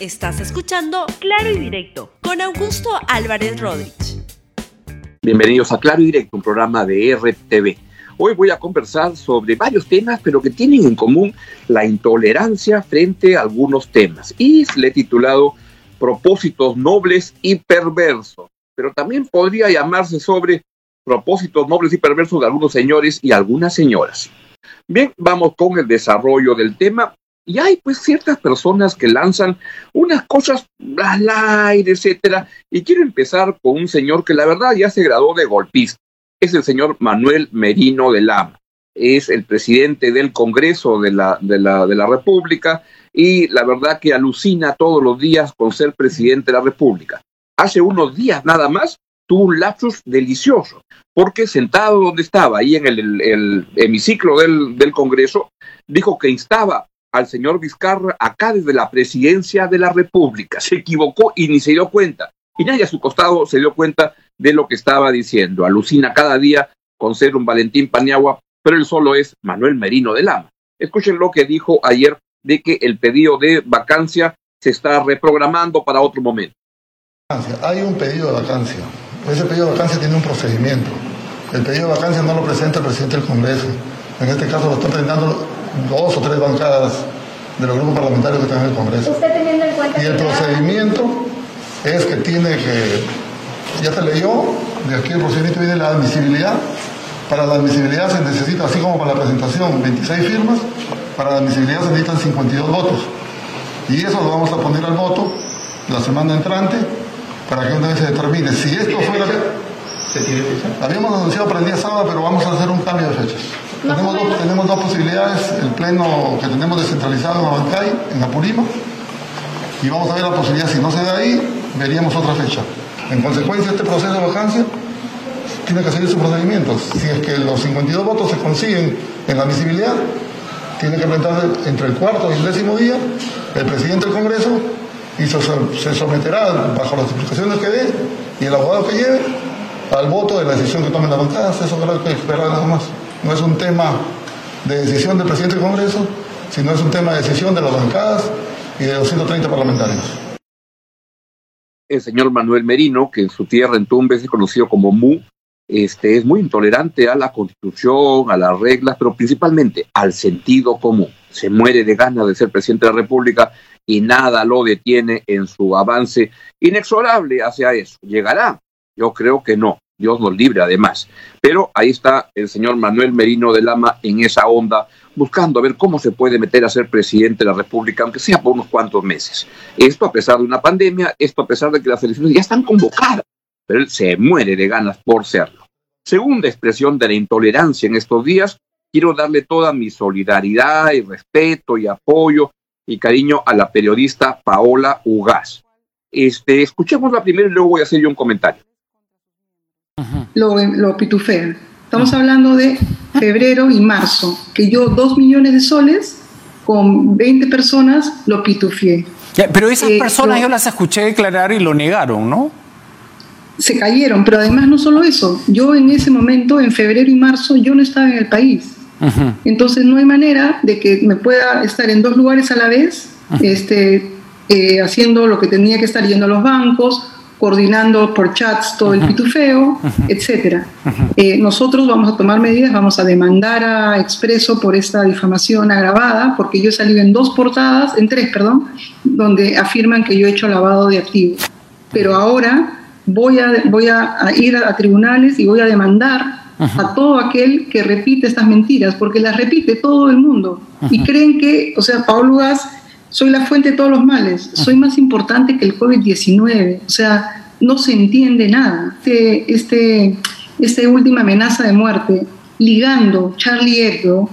Estás escuchando Claro y Directo con Augusto Álvarez Rodríguez. Bienvenidos a Claro y Directo, un programa de RTV. Hoy voy a conversar sobre varios temas, pero que tienen en común la intolerancia frente a algunos temas. Y le he titulado Propósitos nobles y perversos. Pero también podría llamarse sobre propósitos nobles y perversos de algunos señores y algunas señoras. Bien, vamos con el desarrollo del tema y hay pues ciertas personas que lanzan unas cosas al aire, etcétera. Y quiero empezar con un señor que la verdad ya se graduó de golpista. Es el señor Manuel Merino de Lama. Es el presidente del Congreso de la, de la, de la República y la verdad que alucina todos los días con ser presidente de la República. Hace unos días nada más tuvo un lapsus delicioso, porque sentado donde estaba, ahí en el, el hemiciclo del, del Congreso, dijo que instaba al señor Vizcarra acá desde la presidencia de la República. Se equivocó y ni se dio cuenta. Y nadie a su costado se dio cuenta de lo que estaba diciendo. Alucina cada día con ser un Valentín Paniagua, pero él solo es Manuel Merino de Lama. Escuchen lo que dijo ayer de que el pedido de vacancia se está reprogramando para otro momento. Hay un pedido de vacancia. Ese pedido de vacancia tiene un procedimiento. El pedido de vacancia no lo presenta el presidente del Congreso. En este caso lo están presentando dos o tres bancadas de los grupos parlamentarios que están en el Congreso. y el procedimiento es que tiene que, ya se leyó, de aquí el procedimiento viene la admisibilidad. Para la admisibilidad se necesita, así como para la presentación, 26 firmas, para la admisibilidad se necesitan 52 votos. Y eso lo vamos a poner al voto la semana entrante para que una vez se determine. Si esto fuera... Habíamos anunciado para el día sábado, pero vamos a hacer un cambio de fechas. Tenemos dos, tenemos dos, posibilidades, el pleno que tenemos descentralizado en Abancay, en Apurima, y vamos a ver la posibilidad, si no se da ahí, veríamos otra fecha. En consecuencia, este proceso de vacancia tiene que seguir su procedimiento. Si es que los 52 votos se consiguen en la admisibilidad, tiene que presentar entre el cuarto y el décimo día el presidente del Congreso y se someterá bajo las explicaciones que dé y el abogado que lleve al voto de la decisión que tomen las bancadas. Eso creo que esperar nada más. No es un tema de decisión del presidente del Congreso, sino es un tema de decisión de las bancadas y de 230 parlamentarios. El señor Manuel Merino, que en su tierra en Tumbes es conocido como MU, este, es muy intolerante a la constitución, a las reglas, pero principalmente al sentido común. Se muere de ganas de ser presidente de la República y nada lo detiene en su avance inexorable hacia eso. ¿Llegará? Yo creo que no. Dios nos libre además. Pero ahí está el señor Manuel Merino de Lama en esa onda, buscando a ver cómo se puede meter a ser presidente de la República, aunque sea por unos cuantos meses. Esto a pesar de una pandemia, esto a pesar de que las elecciones ya están convocadas, pero él se muere de ganas por serlo. Segunda expresión de la intolerancia en estos días, quiero darle toda mi solidaridad y respeto y apoyo y cariño a la periodista Paola Ugaz. Este, la primero y luego voy a hacer yo un comentario lo, lo pitufean. Estamos hablando de febrero y marzo, que yo dos millones de soles con 20 personas lo pitufié. pero esas eh, personas yo las escuché declarar y lo negaron, ¿no? Se cayeron, pero además no solo eso, yo en ese momento, en febrero y marzo, yo no estaba en el país. Entonces no hay manera de que me pueda estar en dos lugares a la vez, este, eh, haciendo lo que tenía que estar yendo a los bancos, coordinando por chats todo el pitufeo, etcétera. Eh, nosotros vamos a tomar medidas, vamos a demandar a Expreso por esta difamación agravada, porque yo he salido en dos portadas, en tres, perdón, donde afirman que yo he hecho lavado de activos. Pero ahora voy a, voy a, ir a, tribunales y voy a demandar a todo aquel que repite estas mentiras, porque las repite todo el mundo. Y creen que, o sea, Pablo Gas soy la fuente de todos los males, soy más importante que el COVID-19, o sea, no se entiende nada. Este, este, esta última amenaza de muerte, ligando Charlie Hebdo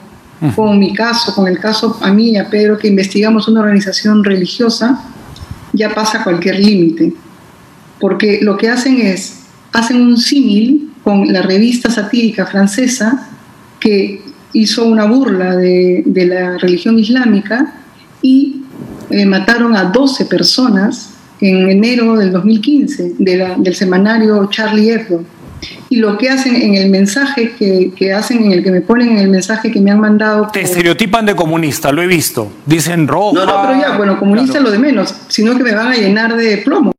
con mi caso, con el caso a mí y a Pedro, que investigamos una organización religiosa, ya pasa cualquier límite. Porque lo que hacen es, hacen un símil con la revista satírica francesa que hizo una burla de, de la religión islámica y eh, mataron a 12 personas en enero del 2015 del semanario Charlie Hebdo. y lo que hacen en el mensaje que, que, hacen, en el que me ponen en el mensaje que me han mandado. Te estereotipan de comunista, lo he visto. Dicen rojo. No, no, pero ya, bueno, comunista lo de menos, sino que me van a llenar de plomo.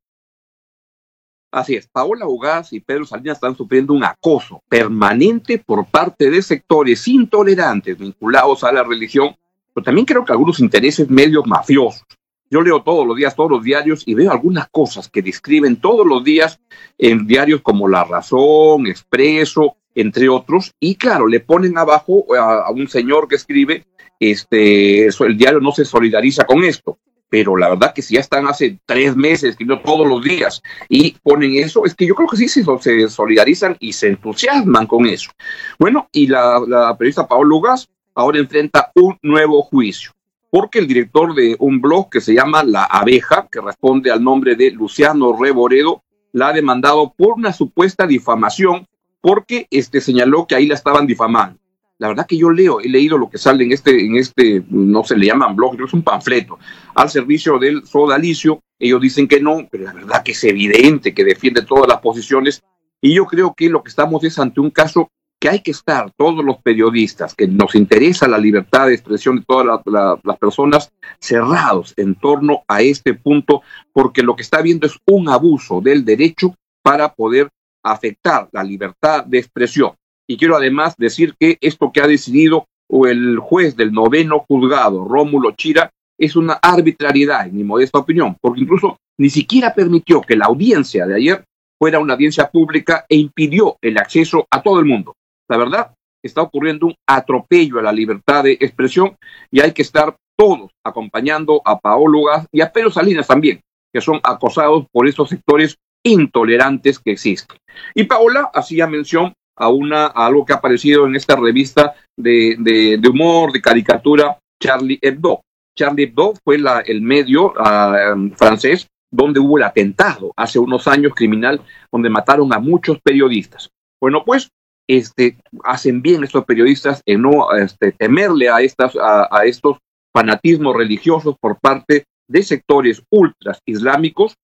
Así es, Paola Ugaz y Pedro Salinas están sufriendo un acoso permanente por parte de sectores intolerantes vinculados a la religión, pero también creo que algunos intereses medios mafiosos. Yo leo todos los días, todos los diarios y veo algunas cosas que describen todos los días en diarios como La Razón, Expreso, entre otros, y claro, le ponen abajo a, un señor que escribe, este, el diario no se solidariza con esto pero la verdad que si ya están hace tres meses escribiendo todos los días y ponen eso, es que yo creo que sí se, solidarizan y se entusiasman con eso. Bueno, y la, la periodista Paola Lugas ahora enfrenta un nuevo juicio, porque el director de un blog que se llama La Abeja, que responde al nombre de Luciano Reboredo, la ha demandado por una supuesta difamación porque este, señaló que ahí la estaban difamando. La verdad que yo leo, he leído lo que sale en este, en este, no se le llaman blog, es un panfleto, al servicio del sodalicio. Ellos dicen que no, pero la verdad que es evidente que defiende todas las posiciones. Y yo creo que lo que estamos es ante un caso que hay que estar todos los periodistas, que nos interesa la libertad de expresión de todas las personas, cerrados en torno a este punto, porque lo que está viendo es un abuso del derecho para poder afectar la libertad de expresión. Y quiero además decir que esto que ha decidido el juez del noveno juzgado, Rómulo Chira, es una arbitrariedad, en mi modesta opinión, porque incluso ni siquiera permitió que la audiencia de ayer fuera una audiencia pública e impidió el acceso a todo el mundo. La verdad, está ocurriendo un atropello a la libertad de expresión y hay que estar todos acompañando a Paolo y a Pedro Salinas también, que son acosados por estos sectores intolerantes que existen. Y Paola hacía mención a, una, algo que ha aparecido en esta revista de, de, humor, de caricatura, Charlie Hebdo. Charlie Hebdo fue la, el medio uh, francés donde hubo el atentado hace unos años criminal, donde mataron a muchos periodistas. Bueno, pues este, hacen bien estos periodistas en no este, temerle a, estas, a, estos fanatismos religiosos por parte de sectores ultras islámicos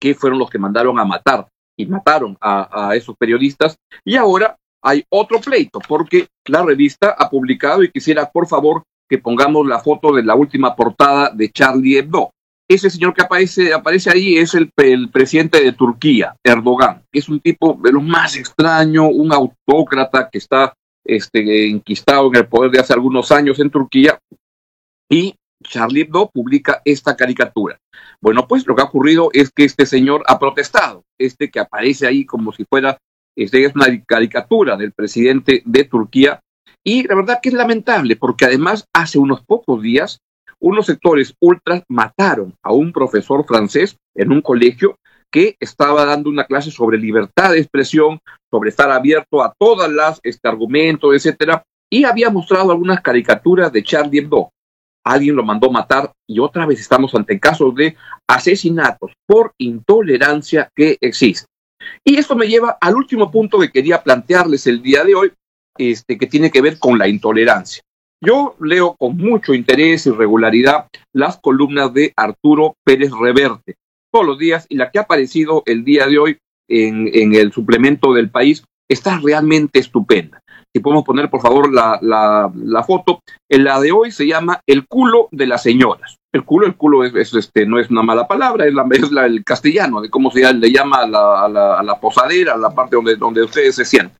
que fueron los que mandaron a matar y mataron a esos periodistas. Y ahora hay otro pleito, porque la revista ha publicado, y quisiera por favor que pongamos la foto de la última portada de Charlie Hebdo. Ese señor que aparece, aparece ahí es el, presidente de Turquía, Erdogan, es un tipo de lo más extraño, un autócrata que está este, enquistado en el poder de hace algunos años en Turquía, y Charlie Hebdo publica esta caricatura. Bueno, pues lo que ha ocurrido es que este señor ha protestado, este que aparece ahí como si fuera, este es una caricatura del presidente de Turquía, y la verdad que es lamentable, porque además hace unos pocos días unos sectores ultras mataron a un profesor francés en un colegio que estaba dando una clase sobre libertad de expresión, sobre estar abierto a todas las este, argumentos, etcétera, y había mostrado algunas caricaturas de Charlie Hebdo alguien lo mandó matar y otra vez estamos ante casos de asesinatos por intolerancia que existe. Y esto me lleva al último punto que quería plantearles el día de hoy, este, que tiene que ver con la intolerancia. Yo leo con mucho interés y regularidad las columnas de Arturo Pérez Reverte todos los días y la que ha aparecido el día de hoy en, el suplemento del país está realmente estupenda si podemos poner por favor la, la, la, foto, la de hoy se llama El culo de las señoras. El culo, el culo es, este, no es una mala palabra, es, la, es el castellano, de cómo se le llama a la, a la, a la posadera, a la parte donde, donde ustedes se sientan.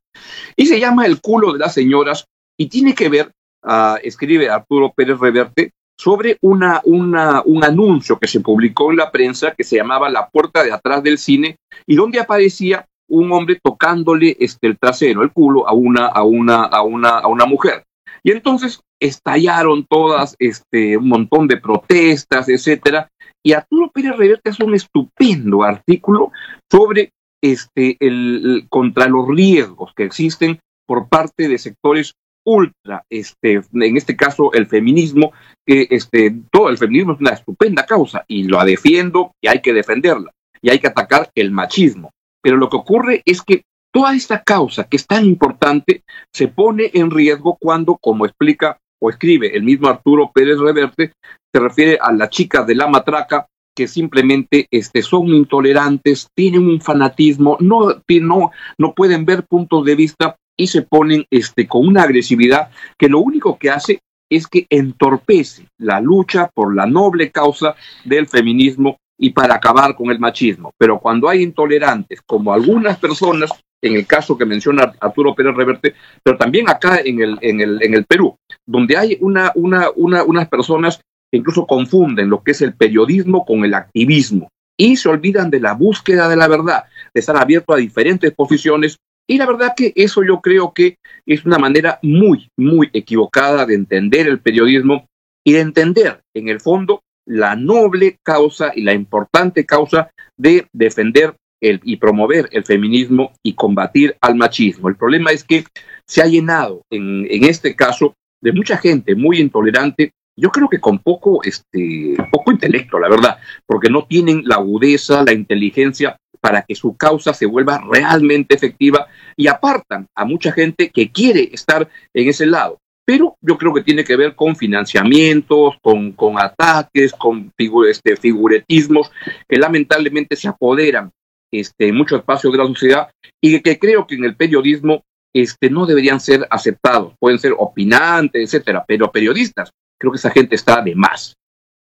Y se llama El culo de las señoras y tiene que ver, uh, escribe Arturo Pérez Reverte, sobre una, un anuncio que se publicó en la prensa que se llamaba La puerta de atrás del cine y donde aparecía un hombre tocándole este, el trasero, el culo, a una, a una, a una, a una mujer. Y entonces estallaron todas este, un montón de protestas, etcétera. Y Arturo Pérez Reverte hace un estupendo artículo sobre este, el, contra los riesgos que existen por parte de sectores ultra, este, en este caso el feminismo, que este, todo el feminismo es una estupenda causa y lo defiendo y hay que defenderla y hay que atacar el machismo. Pero lo que ocurre es que toda esta causa que es tan importante se pone en riesgo cuando, como explica o escribe el mismo Arturo Pérez Reverte, se refiere a la chica de la matraca que simplemente este, son intolerantes, tienen un fanatismo, no, no, no pueden ver puntos de vista y se ponen este, con una agresividad que lo único que hace es que entorpece la lucha por la noble causa del feminismo y para acabar con el machismo. Pero cuando hay intolerantes, como algunas personas, en el caso que menciona Arturo Pérez Reverte, pero también acá en el, en el, en el Perú, donde hay una, una, una, unas personas que incluso confunden lo que es el periodismo con el activismo y se olvidan de la búsqueda de la verdad, de estar abierto a diferentes posiciones. Y la verdad que eso yo creo que es una manera muy, muy equivocada de entender el periodismo y de entender, en el fondo, la noble causa y la importante causa de defender el, y promover el feminismo y combatir al machismo. El problema es que se ha llenado en, en este caso de mucha gente muy intolerante, yo creo que con poco, este, poco intelecto, la verdad, porque no tienen la agudeza, la inteligencia para que su causa se vuelva realmente efectiva y apartan a mucha gente que quiere estar en ese lado pero yo creo que tiene que ver con financiamientos, con, con ataques, con este, figuretismos que lamentablemente se apoderan este, en muchos espacios de la sociedad y que creo que en el periodismo este, no deberían ser aceptados. Pueden ser opinantes, etcétera, pero periodistas, creo que esa gente está de más.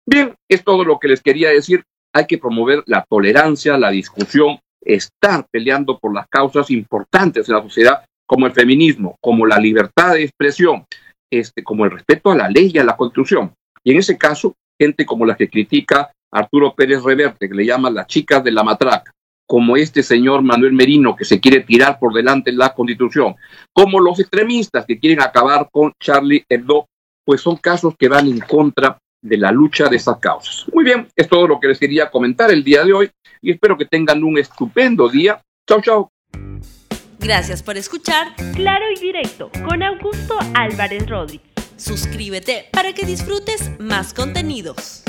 Bien, es todo lo que les quería decir. Hay que promover la tolerancia, la discusión, estar peleando por las causas importantes de la sociedad, como el feminismo, como la libertad de expresión, este, como el respeto a la ley y a la constitución. Y en ese caso, gente como la que critica Arturo Pérez Reverte, que le llama las chicas de la matraca, como este señor Manuel Merino, que se quiere tirar por delante la constitución, como los extremistas que quieren acabar con Charlie Hebdo, pues son casos que van en contra de la lucha de esas causas. Muy bien, es todo lo que les quería comentar el día de hoy y espero que tengan un estupendo día. Chao, chao. Gracias por escuchar Claro y Directo con Augusto Álvarez Rodríguez. Suscríbete para que disfrutes más contenidos.